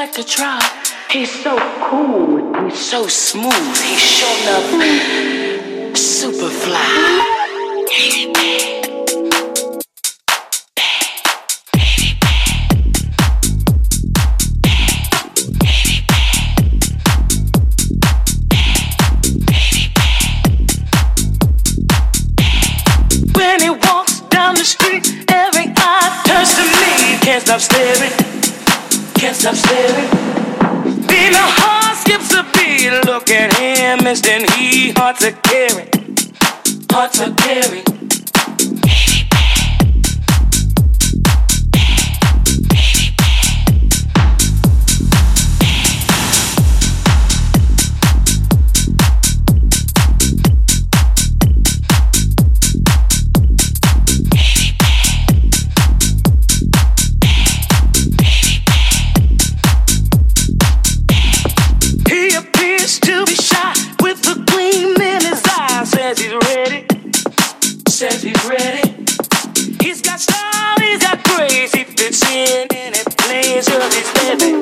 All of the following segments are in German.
like to try. He's so cool. He's so smooth. He's showing up super fly. When he walks down the street, every eye turns to me. Can't stop staring can't stop staring. Then her heart skips a beat. Look at him, and then he hearts a caring. Hearts a caring. sin and it plays of his living.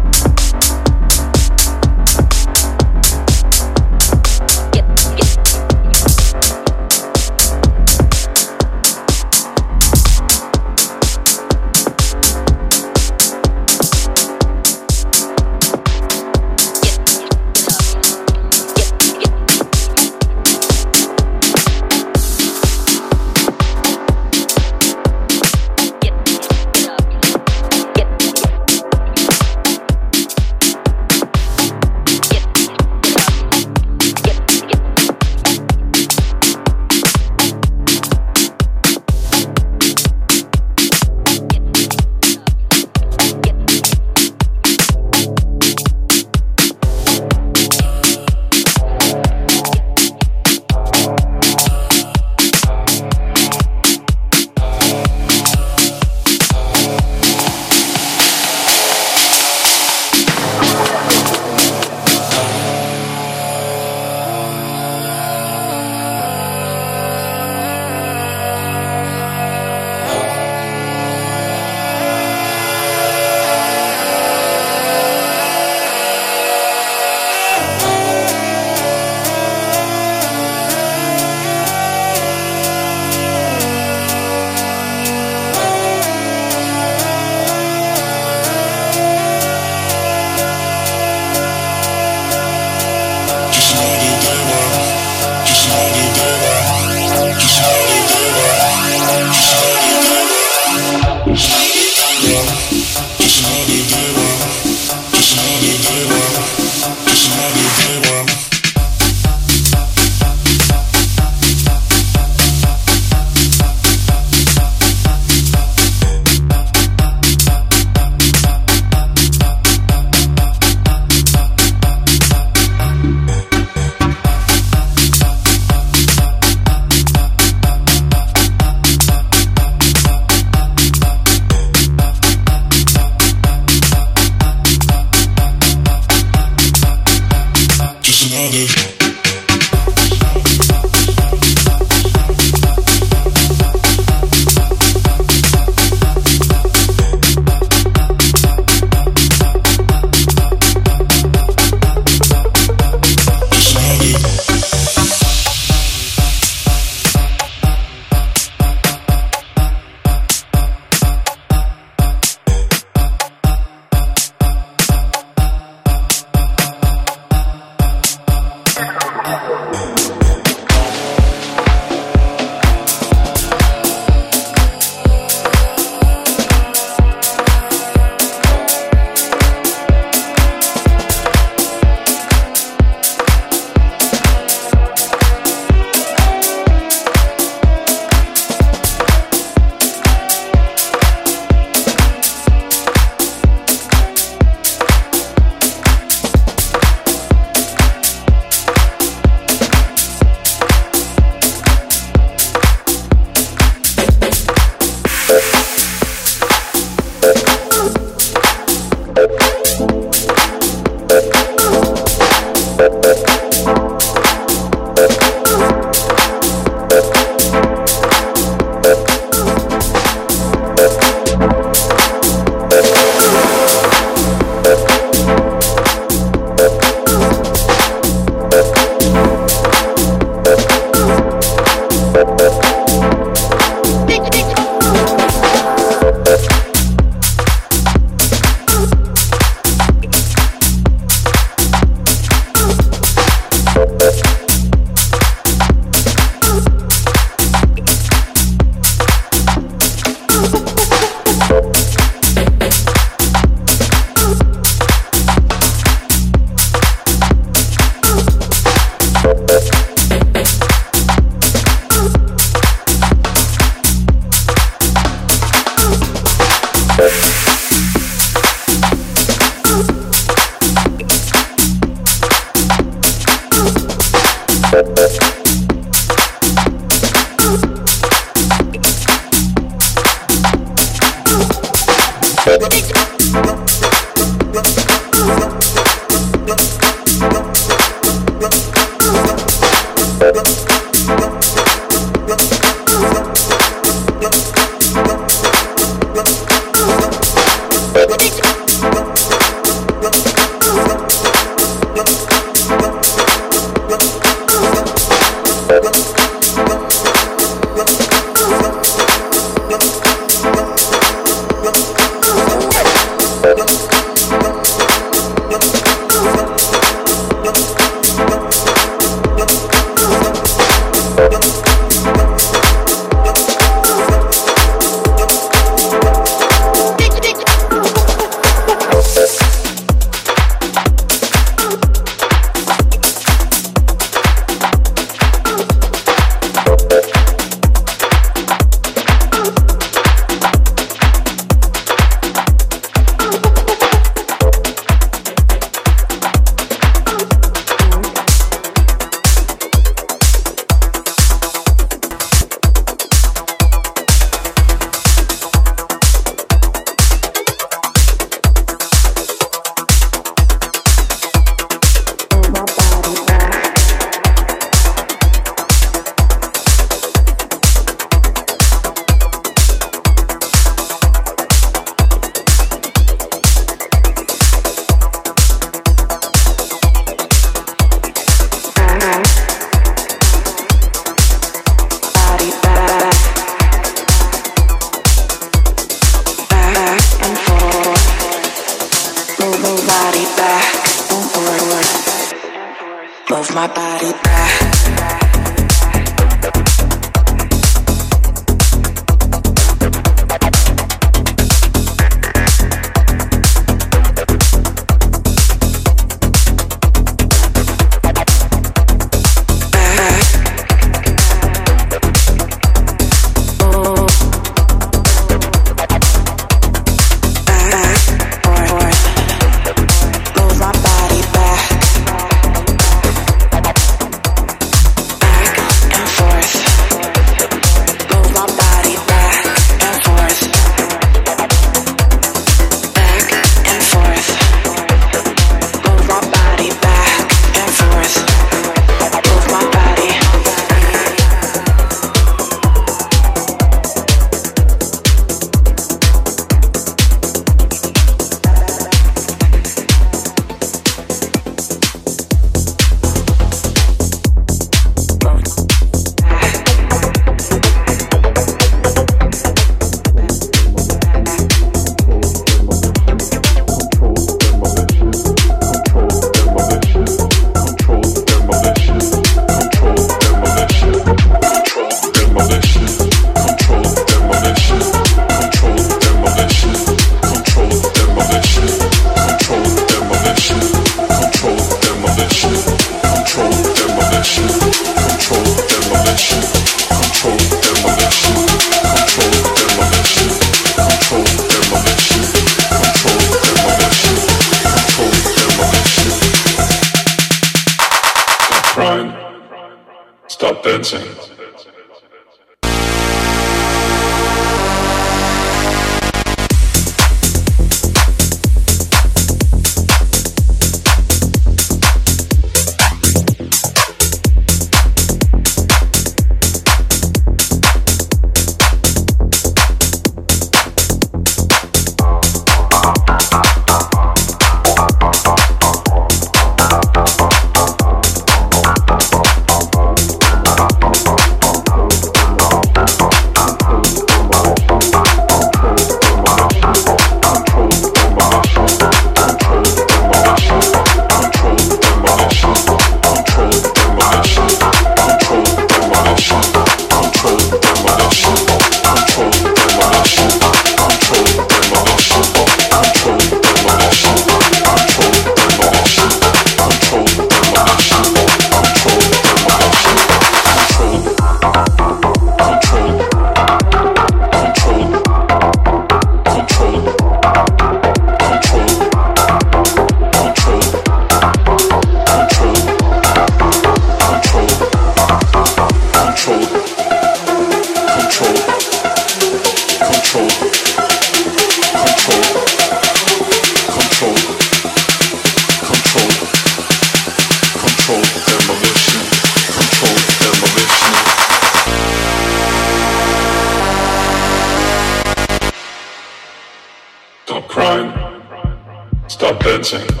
stop dancing.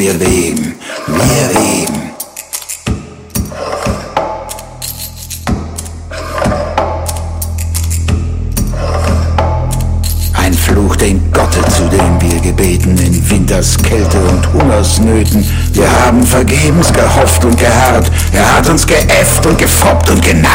Wir weben, wir weben. Fluch den Gotte, zu dem wir gebeten, in Winters Kälte und Hungersnöten. Wir haben vergebens gehofft und geharrt, er hat uns geäfft und gefoppt und genarrt.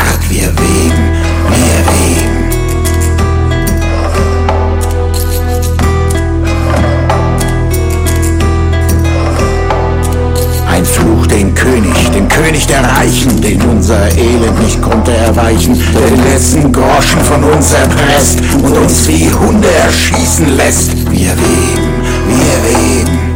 Erschießen lässt. Wir weben, wir weben.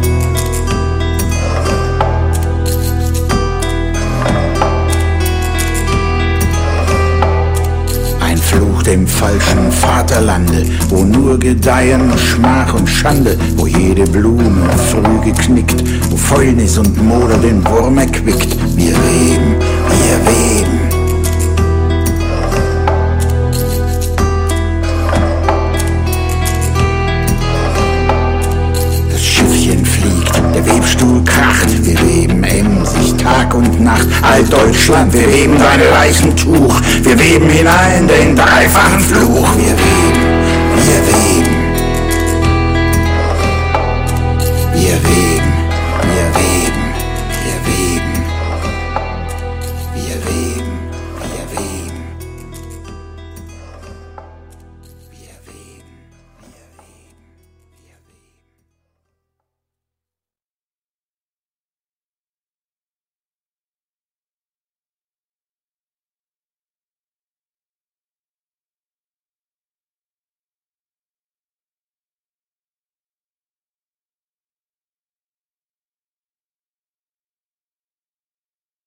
Fluch dem falschen Vaterlande, wo nur gedeihen Schmach und Schande, wo jede Blume früh geknickt, wo Fäulnis und Moder den Wurm erquickt. Wir weben, Deutschland, wir weben dein Leichentuch, wir weben hinein den dreifachen Fluch. Wir weben, wir weben.